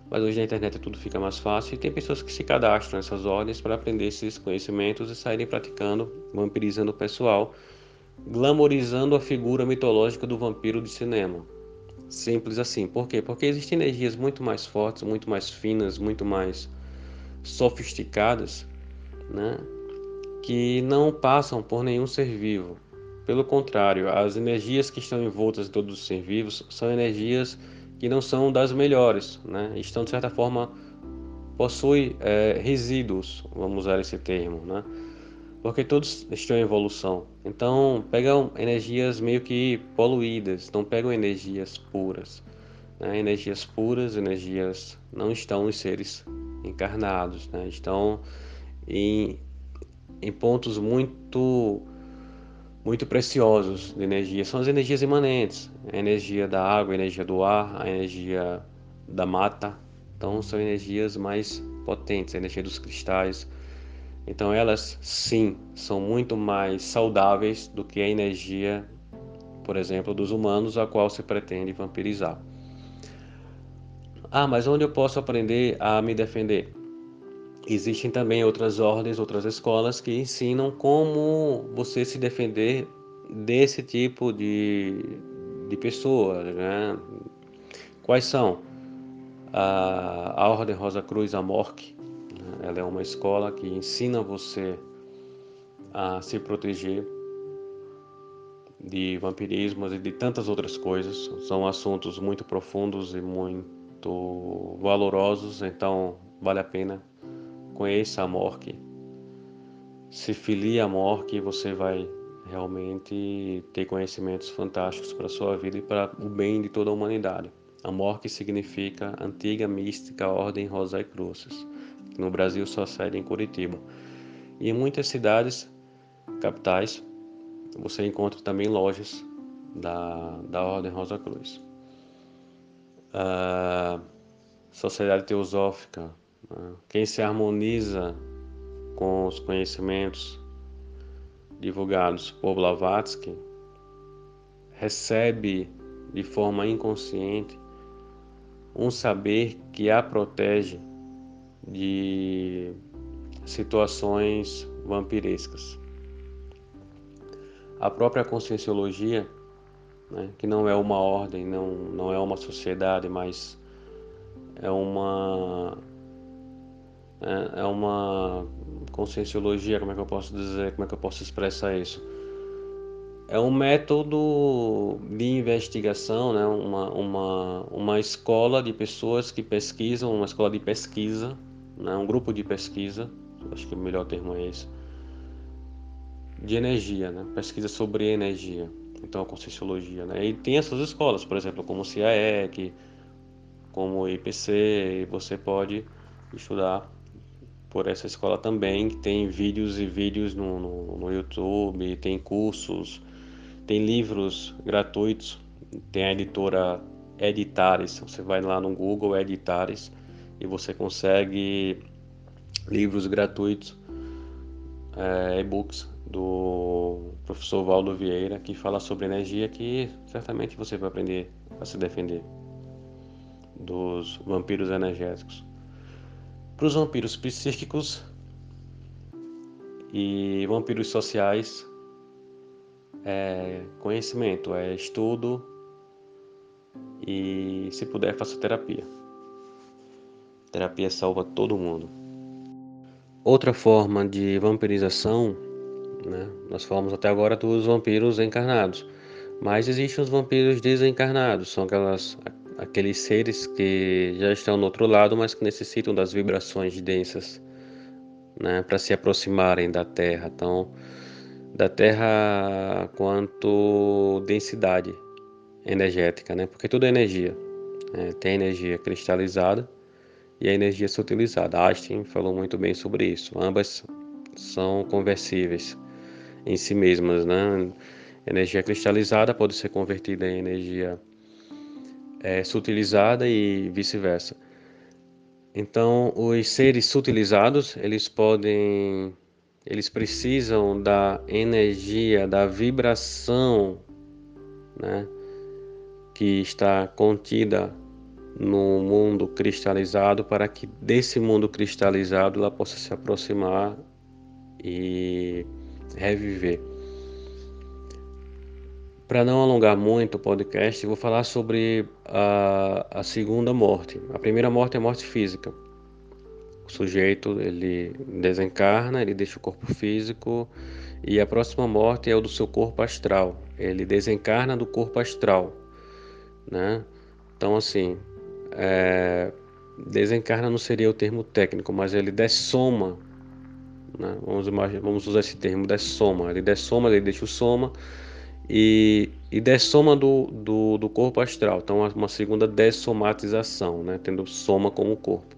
mas hoje na internet tudo fica mais fácil e tem pessoas que se cadastram nessas ordens para aprender esses conhecimentos e saírem praticando, vampirizando o pessoal, glamorizando a figura mitológica do vampiro de cinema. Simples assim. Por quê? Porque existem energias muito mais fortes, muito mais finas, muito mais sofisticadas, né? Que não passam por nenhum ser vivo. Pelo contrário, as energias que estão envoltas em todos os seres vivos são energias que não são das melhores, né? estão de certa forma possuem é, resíduos, vamos usar esse termo, né? porque todos estão em evolução. Então pegam energias meio que poluídas, não pegam energias puras. Né? Energias puras, energias não estão nos seres encarnados, né? estão em em pontos muito muito preciosos de energia. São as energias imanentes, a energia da água, a energia do ar, a energia da mata. Então são energias mais potentes, a energia dos cristais. Então elas sim são muito mais saudáveis do que a energia, por exemplo, dos humanos a qual se pretende vampirizar. Ah, mas onde eu posso aprender a me defender? Existem também outras ordens, outras escolas que ensinam como você se defender desse tipo de, de pessoa. Né? Quais são? A, a Ordem Rosa Cruz Amorque, né? ela é uma escola que ensina você a se proteger de vampirismos e de tantas outras coisas. São assuntos muito profundos e muito valorosos, então vale a pena conheça a morte, se filie a morte, você vai realmente ter conhecimentos fantásticos para sua vida e para o bem de toda a humanidade. A morte significa Antiga Mística Ordem Rosa e Cruzes, que no Brasil só sede em Curitiba. E em muitas cidades, capitais, você encontra também lojas da, da Ordem Rosa Cruz. A Sociedade Teosófica quem se harmoniza com os conhecimentos divulgados por Blavatsky recebe de forma inconsciente um saber que a protege de situações vampirescas. A própria conscienciologia, né, que não é uma ordem, não, não é uma sociedade, mas é uma é, é uma conscienciologia, como é que eu posso dizer, como é que eu posso expressar isso? É um método de investigação, né? uma, uma, uma escola de pessoas que pesquisam, uma escola de pesquisa, né? um grupo de pesquisa, acho que o melhor termo é esse, de energia, né? pesquisa sobre energia, então a conscienciologia. Né? E tem essas escolas, por exemplo, como o CIAEC, como o IPC, e você pode estudar por essa escola também, tem vídeos e vídeos no, no, no YouTube, tem cursos, tem livros gratuitos, tem a editora Editares, você vai lá no Google Editares e você consegue livros gratuitos, é, e-books do professor Valdo Vieira, que fala sobre energia, que certamente você vai aprender a se defender dos vampiros energéticos. Para os vampiros psíquicos e vampiros sociais, é conhecimento, é estudo e, se puder, faça terapia. Terapia salva todo mundo. Outra forma de vampirização, né? nós falamos até agora dos vampiros encarnados, mas existem os vampiros desencarnados, são aquelas aqueles seres que já estão no outro lado, mas que necessitam das vibrações densas né, para se aproximarem da Terra. Então, da Terra quanto densidade energética, né? Porque tudo é energia. Né? Tem energia cristalizada e a energia sutilizada. Einstein falou muito bem sobre isso. Ambas são conversíveis em si mesmas, né? Energia cristalizada pode ser convertida em energia é, sutilizada e vice-versa. Então, os seres sutilizados, eles podem, eles precisam da energia, da vibração, né, que está contida no mundo cristalizado para que desse mundo cristalizado ela possa se aproximar e reviver. Para não alongar muito o podcast, vou falar sobre a, a segunda morte. A primeira morte é a morte física. O sujeito ele desencarna, ele deixa o corpo físico e a próxima morte é o do seu corpo astral. Ele desencarna do corpo astral, né? Então assim, é, desencarna não seria o termo técnico, mas ele dessoma, né? vamos, vamos usar esse termo, dessoma. Ele dessoma, ele deixa o soma e, e dessoma do, do, do corpo astral. Então, uma segunda dessomatização, né? tendo soma como corpo.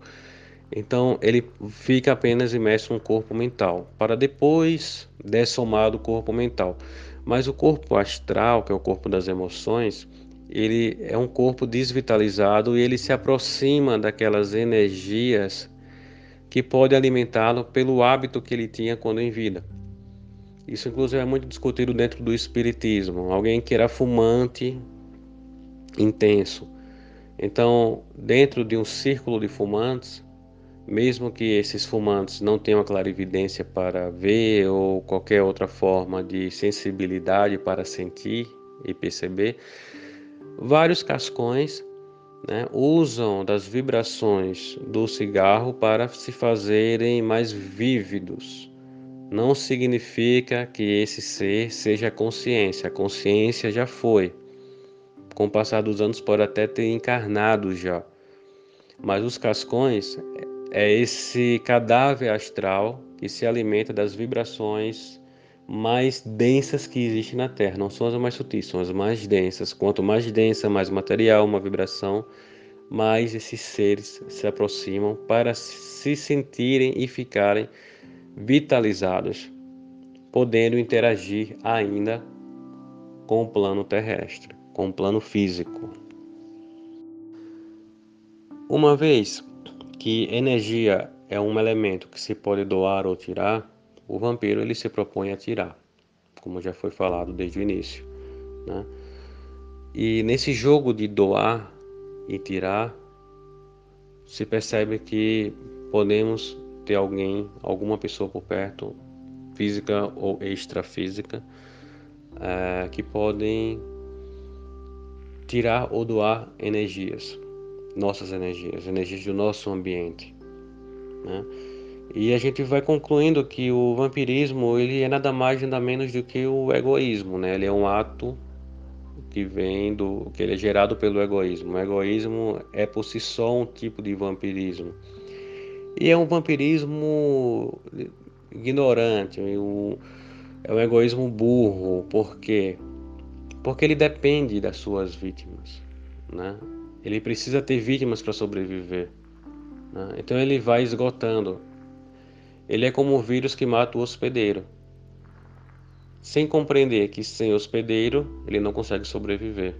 Então, ele fica apenas imerso no corpo mental, para depois dessomar do corpo mental. Mas o corpo astral, que é o corpo das emoções, ele é um corpo desvitalizado e ele se aproxima daquelas energias que pode alimentá-lo pelo hábito que ele tinha quando em vida. Isso, inclusive, é muito discutido dentro do espiritismo. Alguém que era fumante intenso. Então, dentro de um círculo de fumantes, mesmo que esses fumantes não tenham a clarividência para ver ou qualquer outra forma de sensibilidade para sentir e perceber, vários cascões né, usam das vibrações do cigarro para se fazerem mais vívidos não significa que esse ser seja a consciência. A consciência já foi. Com o passar dos anos pode até ter encarnado já. Mas os cascões é esse cadáver astral que se alimenta das vibrações mais densas que existem na Terra. Não são as mais sutis, são as mais densas. Quanto mais densa, mais material, uma vibração, mais esses seres se aproximam para se sentirem e ficarem vitalizados, podendo interagir ainda com o plano terrestre, com o plano físico. Uma vez que energia é um elemento que se pode doar ou tirar, o vampiro ele se propõe a tirar, como já foi falado desde o início. Né? E nesse jogo de doar e tirar, se percebe que podemos ter alguém, alguma pessoa por perto, física ou extrafísica, é, que podem tirar ou doar energias, nossas energias, energias do nosso ambiente. Né? E a gente vai concluindo que o vampirismo ele é nada mais nada menos do que o egoísmo, né? Ele é um ato que vem do que ele é gerado pelo egoísmo. O egoísmo é por si só um tipo de vampirismo. E é um vampirismo ignorante, é um egoísmo burro, por quê? Porque ele depende das suas vítimas, né? Ele precisa ter vítimas para sobreviver. Né? Então ele vai esgotando. Ele é como o vírus que mata o hospedeiro. Sem compreender que sem hospedeiro ele não consegue sobreviver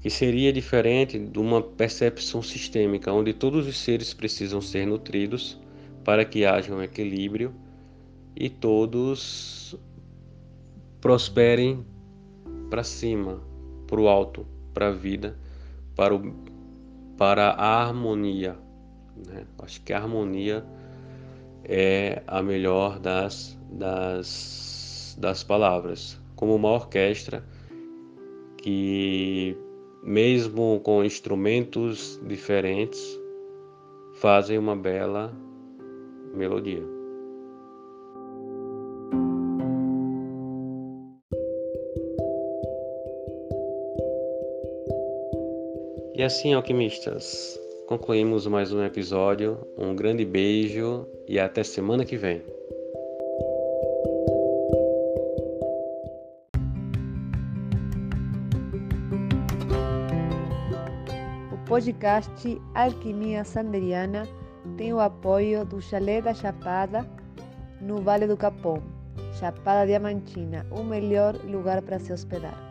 que seria diferente de uma percepção sistêmica, onde todos os seres precisam ser nutridos para que haja um equilíbrio e todos prosperem para cima, para o alto, para a vida, para, o, para a harmonia. Né? Acho que a harmonia é a melhor das, das, das palavras. Como uma orquestra que mesmo com instrumentos diferentes, fazem uma bela melodia. E assim, alquimistas, concluímos mais um episódio. Um grande beijo e até semana que vem. Podcast Alquimia Sanderiana tem o apoio do Chalé da Chapada, no Vale do Capão. Chapada Diamantina, o melhor lugar para se hospedar.